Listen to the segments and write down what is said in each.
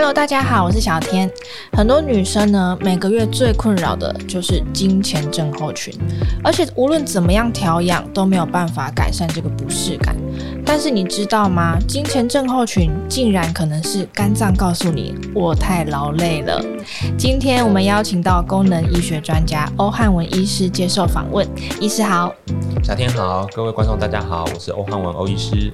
Hello，大家好，我是小天。很多女生呢，每个月最困扰的就是经前症候群，而且无论怎么样调养都没有办法改善这个不适感。但是你知道吗？经前症候群竟然可能是肝脏告诉你我太劳累了。今天我们邀请到功能医学专家欧汉文医师接受访问。医师好，小天好，各位观众大家好，我是欧汉文欧医师。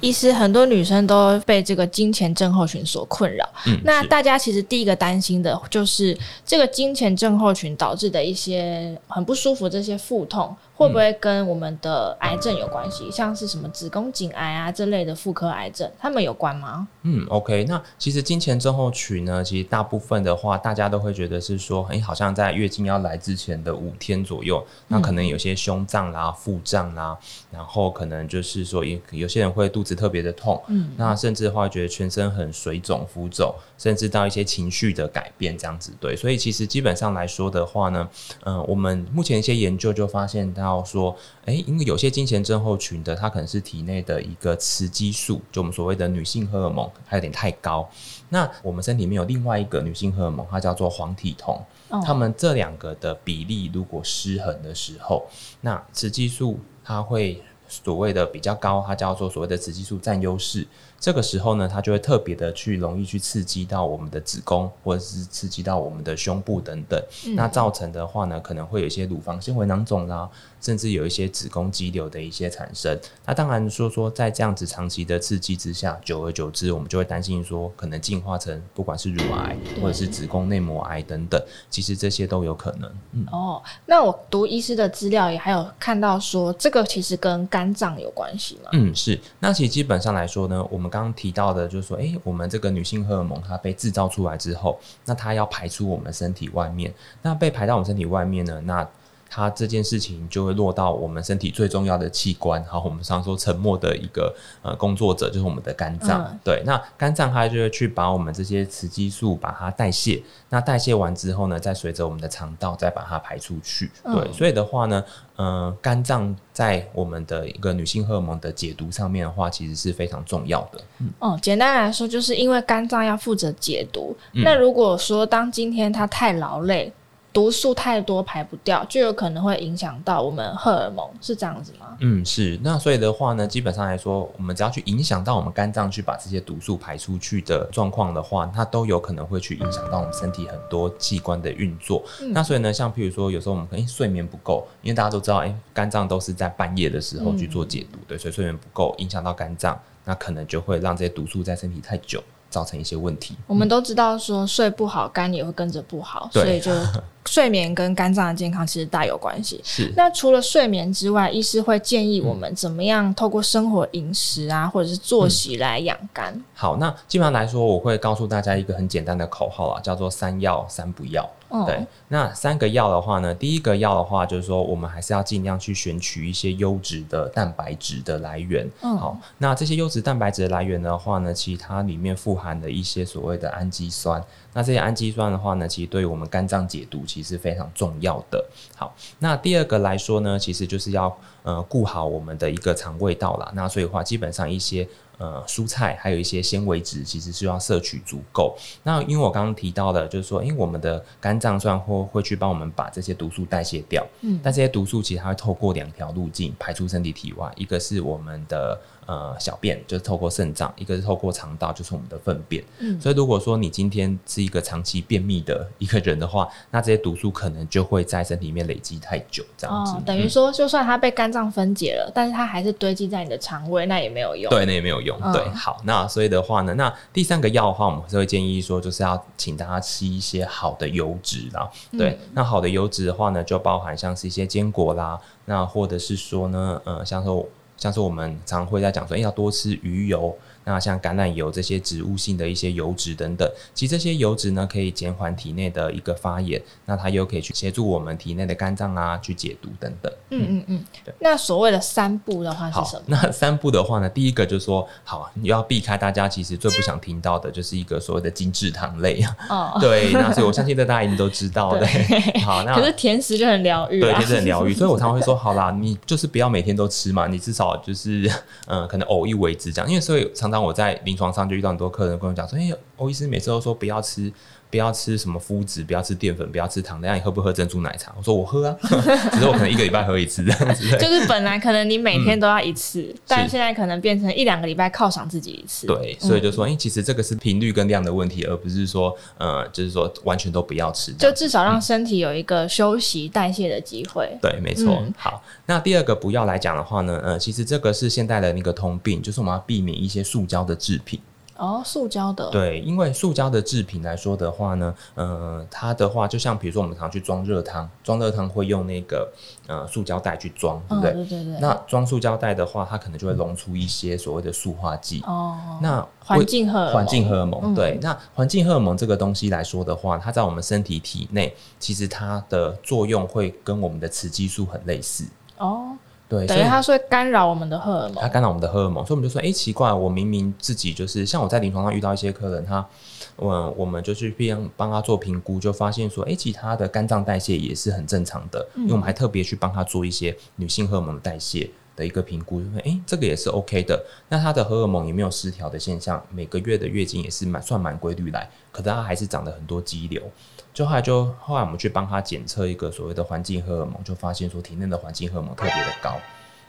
医师，很多女生都被这个金钱症候群所困扰。嗯，那大家其实第一个担心的就是这个金钱症候群导致的一些很不舒服，这些腹痛。会不会跟我们的癌症有关系？像是什么子宫颈癌啊这类的妇科癌症，他们有关吗？嗯，OK，那其实经前症候群呢，其实大部分的话，大家都会觉得是说，哎，好像在月经要来之前的五天左右，那可能有些胸胀啦、腹胀啦，然后可能就是说，也有些人会肚子特别的痛，嗯，那甚至的话觉得全身很水肿、浮肿，甚至到一些情绪的改变这样子，对，所以其实基本上来说的话呢，嗯、呃，我们目前一些研究就发现到。要说，哎，因为有些经前症候群的，它可能是体内的一个雌激素，就我们所谓的女性荷尔蒙，它有点太高。那我们身体里面有另外一个女性荷尔蒙，它叫做黄体酮。它们这两个的比例如果失衡的时候，那雌激素它会所谓的比较高，它叫做所谓的雌激素占优势。这个时候呢，它就会特别的去容易去刺激到我们的子宫，或者是刺激到我们的胸部等等。嗯、那造成的话呢，可能会有一些乳房纤维囊肿啦，甚至有一些子宫肌瘤的一些产生。那当然说说在这样子长期的刺激之下，久而久之，我们就会担心说，可能进化成不管是乳癌或者是子宫内膜癌等等，其实这些都有可能。嗯、哦，那我读医师的资料也还有看到说，这个其实跟肝脏有关系吗？嗯，是。那其实基本上来说呢，我们刚刚提到的，就是说，哎、欸，我们这个女性荷尔蒙它被制造出来之后，那它要排出我们身体外面，那被排到我们身体外面呢，那它这件事情就会落到我们身体最重要的器官，好，我们常说沉默的一个呃工作者就是我们的肝脏，嗯、对，那肝脏它就会去把我们这些雌激素把它代谢，那代谢完之后呢，再随着我们的肠道再把它排出去，对，嗯、所以的话呢，呃，肝脏在我们的一个女性荷尔蒙的解毒上面的话，其实是非常重要的。嗯，哦，简单来说，就是因为肝脏要负责解毒，嗯、那如果说当今天它太劳累。毒素太多排不掉，就有可能会影响到我们荷尔蒙，是这样子吗？嗯，是。那所以的话呢，基本上来说，我们只要去影响到我们肝脏去把这些毒素排出去的状况的话，它都有可能会去影响到我们身体很多器官的运作。嗯、那所以呢，像譬如说，有时候我们可能睡眠不够，因为大家都知道，哎、欸，肝脏都是在半夜的时候去做解毒，嗯、对，所以睡眠不够影响到肝脏，那可能就会让这些毒素在身体太久，造成一些问题。我们都知道说睡不好，肝也会跟着不好，所以就。睡眠跟肝脏的健康其实大有关系。是。那除了睡眠之外，医师会建议我们怎么样透过生活饮食啊，或者是作息来养肝。嗯。好，那基本上来说，我会告诉大家一个很简单的口号啊，叫做“三要三不要”。哦。对。那三个要的话呢，第一个要的话就是说，我们还是要尽量去选取一些优质的蛋白质的来源。嗯。好，那这些优质蛋白质的来源的话呢，其实它里面富含的一些所谓的氨基酸。那这些氨基酸的话呢，其实对于我们肝脏解毒其实是非常重要的。好，那第二个来说呢，其实就是要呃顾好我们的一个肠胃道啦。那所以的话，基本上一些呃蔬菜还有一些纤维质，其实是要摄取足够。那因为我刚刚提到的，就是说，因为我们的肝脏虽然会会去帮我们把这些毒素代谢掉，嗯，但这些毒素其实它会透过两条路径排出身体体外，一个是我们的。呃，小便就是透过肾脏，一个是透过肠道，就是我们的粪便。嗯，所以如果说你今天是一个长期便秘的一个人的话，那这些毒素可能就会在身体里面累积太久，这样子。哦，等于说，就算它被肝脏分解了，嗯，但是它还是堆积在你的肠胃，那也没有用。对，那也没有用。嗯，对，好，那所以的话呢，那第三个药的话，我们是会建议说，就是要请大家吃一些好的油脂啦。对，嗯，那好的油脂的话呢，就包含像是一些坚果啦，那或者是说呢，呃，像说。像是我们常会在讲说，哎，要多吃鱼油，那像橄榄油这些植物性的一些油脂等等，其实这些油脂呢可以减缓体内的一个发炎，那它又可以去协助我们体内的肝脏啊去解毒等等。嗯嗯嗯。对。那所谓的三步的话是什么？那三步的话呢，第一个就是说，好，你要避开大家其实最不想听到的，就是一个所谓的精制糖类啊。哦。对，那所以我相信这大家一定都知道的。对好，那可是甜食就很疗愈。对，甜食很疗愈，所以我常常会说，好啦，你就是不要每天都吃嘛，你至少就是嗯，可能偶一为之这样，因为所以常常我在临床上就遇到很多客人跟我讲说，哎、欧医师每次都说不要吃。不要吃什么麸质，不要吃淀粉，不要吃糖。那你喝不喝珍珠奶茶？我说我喝啊，只是我可能一个礼拜喝一次这样子。就是本来可能你每天都要一次，嗯、但现在可能变成一两个礼拜犒赏自己一次。对，所以就说，哎、嗯，其实这个是频率跟量的问题，而不是说，呃，就是说完全都不要吃。就至少让身体有一个休息代谢的机会。对，没错。嗯、好，那第二个不要来讲的话呢，呃，其实这个是现代的那个通病，就是我们要避免一些塑胶的制品。哦，塑胶的。对，因为塑胶的制品来说的话呢，呃，它的话就像比如说我们常去装热汤，装热汤会用那个呃塑胶袋去装，对不对？哦、对对对。那装塑胶袋的话，它可能就会溶出一些所谓的塑化剂。哦。那环境荷尔蒙。环境荷尔蒙，对。嗯、那环境荷尔蒙这个东西来说的话，它在我们身体体内，其实它的作用会跟我们的雌激素很类似。哦。对，等于它是会干扰我们的荷尔蒙，它干扰我们的荷尔蒙，所以我们就说，哎，奇怪，我明明自己就是像我在临床上遇到一些客人，他，我我们就去帮帮他做评估，就发现说，哎，其他的肝脏代谢也是很正常的，嗯、因为我们还特别去帮他做一些女性荷尔蒙的代谢的一个评估，就说，哎，这个也是 OK 的，那他的荷尔蒙也没有失调的现象，每个月的月经也是蛮算蛮规律来，可是他还是长了很多肌瘤。就后来就后来我们去帮他检测一个所谓的环境荷尔蒙，就发现说体内的环境荷尔蒙特别的高。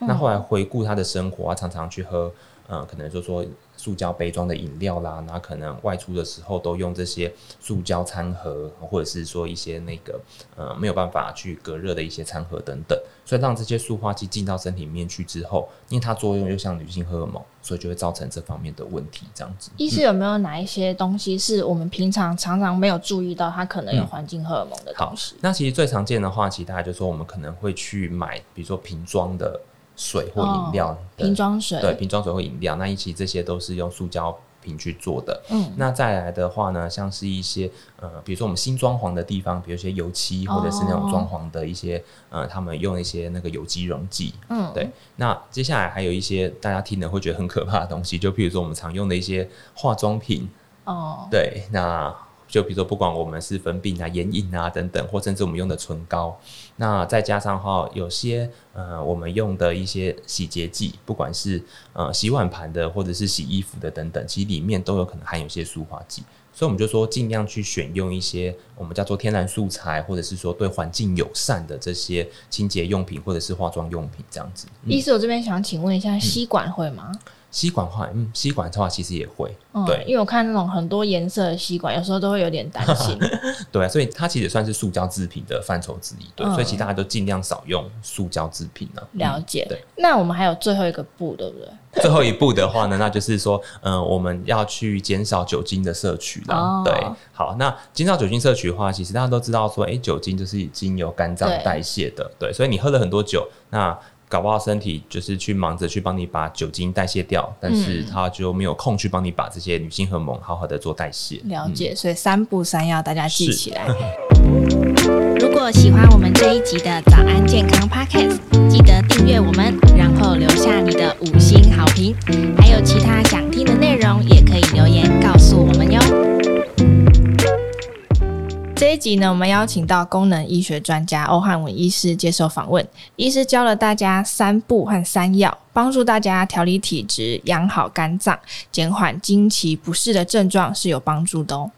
嗯、那后来回顾他的生活，他常常去喝，嗯、呃，可能就说塑胶杯装的饮料啦，那可能外出的时候都用这些塑胶餐盒，或者是说一些那个呃没有办法去隔热的一些餐盒等等，所以让这些塑化剂进到身体里面去之后，因为它作用又像女性荷尔蒙。所以就会造成这方面的问题，这样子。医师有没有哪一些东西是我们平常常常没有注意到，它可能有环境荷尔蒙的东西？嗯、那其实最常见的话，其实大家就说我们可能会去买，比如说瓶装的水或饮料，瓶装水，对，瓶装水或饮料，那一期这些都是用塑胶。瓶去做的，嗯，那再来的话呢，像是一些呃，比如说我们新装潢的地方，比如一些油漆或者是那种装潢的一些、哦、呃，他们用一些那个有机溶剂，嗯，对。那接下来还有一些大家听了会觉得很可怕的东西，就比如说我们常用的一些化妆品，哦，对，那。就比如说，不管我们是粉饼啊、眼影啊等等，或甚至我们用的唇膏，那再加上哈，有些呃，我们用的一些洗洁剂，不管是呃洗碗盘的，或者是洗衣服的等等，其实里面都有可能含有一些塑化剂。所以我们就说，尽量去选用一些我们叫做天然素材，或者是说对环境友善的这些清洁用品，或者是化妆用品这样子。医、嗯、师，我这边想请问一下，吸管会吗？嗯吸管的话，嗯，吸管的话其实也会，嗯、对，因为我看那种很多颜色的吸管，有时候都会有点担心。对啊，所以它其实算是塑胶制品的范畴之一，对，嗯、所以其实大家都尽量少用塑胶制品呢、啊。了解，对。那我们还有最后一个步，对不对？最后一步的话呢，那就是说，嗯、呃，我们要去减少酒精的摄取了。哦、对，好，那减少酒精摄取的话，其实大家都知道说，哎、欸，酒精就是已经有肝脏代谢的，对，对，所以你喝了很多酒，那。搞不好身体就是去忙着去帮你把酒精代谢掉，但是他就没有空去帮你把这些女性荷尔蒙好好的做代谢。了解，所以三不三要大家记起来。如果喜欢我们这一集的早安健康 Podcast，记得订阅我们，然后留下你的五星好评。还有其他想集呢，我们邀请到功能医学专家欧汉文医师接受访问。医师教了大家三步和三药，帮助大家调理体质、养好肝脏、减缓经期不适的症状是有帮助的哦。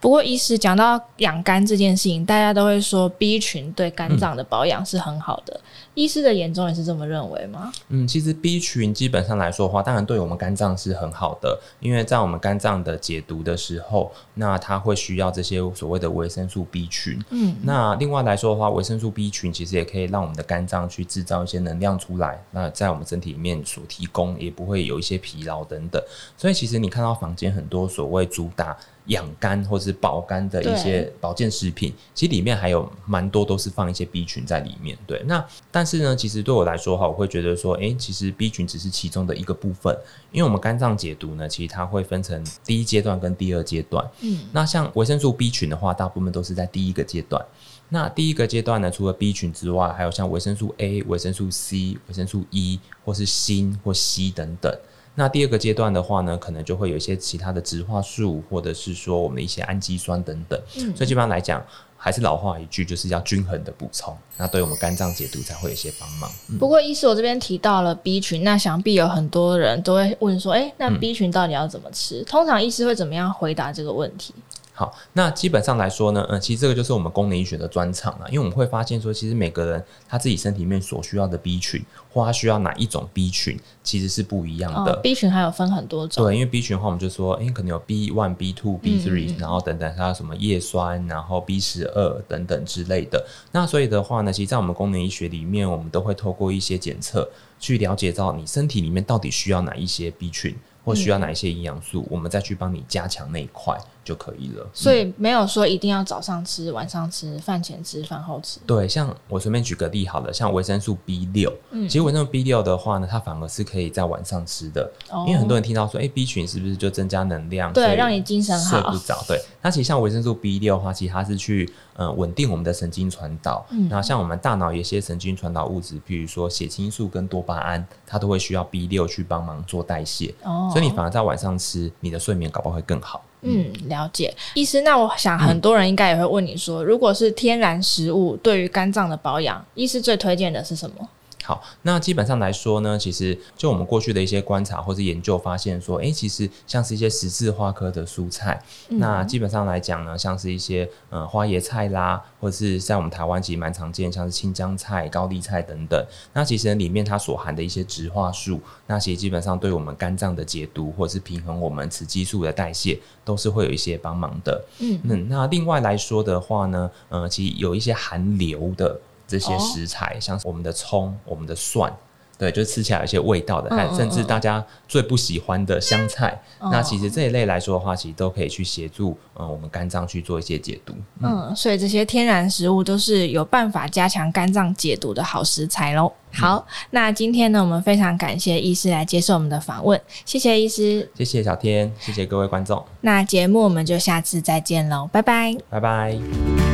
不过，医师讲到养肝这件事情，大家都会说 B 群对肝脏的保养是很好的。嗯医师的眼中也是这么认为吗？嗯，其实 B 群基本上来说的话，当然对我们肝脏是很好的，因为在我们肝脏的解毒的时候，那它会需要这些所谓的维生素 B 群。嗯，那另外来说的话，维生素 B 群其实也可以让我们的肝脏去制造一些能量出来，那在我们身体里面所提供也不会有一些疲劳等等。所以其实你看到房间很多所谓主打养肝或是保肝的一些保健食品，其实里面还有蛮多都是放一些 B 群在里面。对，那但但是呢，其实对我来说哈，我会觉得说，诶、欸，其实 B 群只是其中的一个部分，因为我们肝脏解毒呢，其实它会分成第一阶段跟第二阶段。嗯，那像维生素 B 群的话，大部分都是在第一个阶段。那第一个阶段呢，除了 B 群之外，还有像维生素 A、维生素 C、维生素 E，或是锌或硒等等。那第二个阶段的话呢，可能就会有一些其他的植化素，或者是说我们的一些氨基酸等等。嗯，所以基本上来讲，还是老话一句，就是要均衡的补充，那对我们肝脏解毒才会有一些帮忙。嗯、不过，医师我这边提到了 B 群，那想必有很多人都会问说，哎、欸，那 B 群到底要怎么吃？嗯、通常医师会怎么样回答这个问题？好，那基本上来说呢，嗯，其实这个就是我们功能医学的专长了，因为我们会发现说，其实每个人他自己身体里面所需要的 B 群，或他需要哪一种 B 群，其实是不一样的。哦、B 群还有分很多种。对，因为 B 群的话，我们就说，诶，可能有 B one、B two、B three，然后等等，它有什么叶酸，然后 B 十二等等之类的。那所以的话呢，其实，在我们功能医学里面，我们都会透过一些检测，去了解到你身体里面到底需要哪一些 B 群。或需要哪一些营养素，嗯、我们再去帮你加强那一块就可以了。所以没有说一定要早上吃、晚上吃、饭前吃、饭后吃。对，像我随便举个例好了，像维生素 B 六，嗯，其实维生素 B 六的话呢，它反而是可以在晚上吃的，哦、因为很多人听到说，哎、欸、，B 群是不是就增加能量？对，让你精神好，睡不着。对，那其实像维生素 B 六的话，其实它是去嗯稳定我们的神经传导。嗯，然后像我们大脑有一些神经传导物质，比如说血清素跟多巴胺，它都会需要 B 六去帮忙做代谢。哦，所以你反而在晚上。吃你的睡眠搞不好会更好。嗯，了解。医师，那我想很多人应该也会问你说，如果是天然食物对于肝脏的保养，医师最推荐的是什么？好，那基本上来说呢，其实就我们过去的一些观察或是研究发现说，诶、欸，其实像是一些十字花科的蔬菜，嗯、那基本上来讲呢，像是一些呃花椰菜啦，或者是在我们台湾其实蛮常见，像是青江菜、高丽菜等等，那其实里面它所含的一些植化素，那其实基本上对我们肝脏的解毒或者是平衡我们雌激素的代谢，都是会有一些帮忙的。嗯，嗯，那另外来说的话呢，呃，其实有一些含硫的。这些食材，像是我们的葱、我们的蒜，对，就是吃起来有些味道的，嗯嗯嗯，甚至大家最不喜欢的香菜，嗯、那其实这一类来说的话，其实都可以去协助嗯我们肝脏去做一些解毒。嗯，嗯，所以这些天然食物都是有办法加强肝脏解毒的好食材喽。好，嗯、那今天呢，我们非常感谢医师来接受我们的访问，谢谢医师，谢谢小天，谢谢各位观众。那节目我们就下次再见喽，拜拜，拜拜。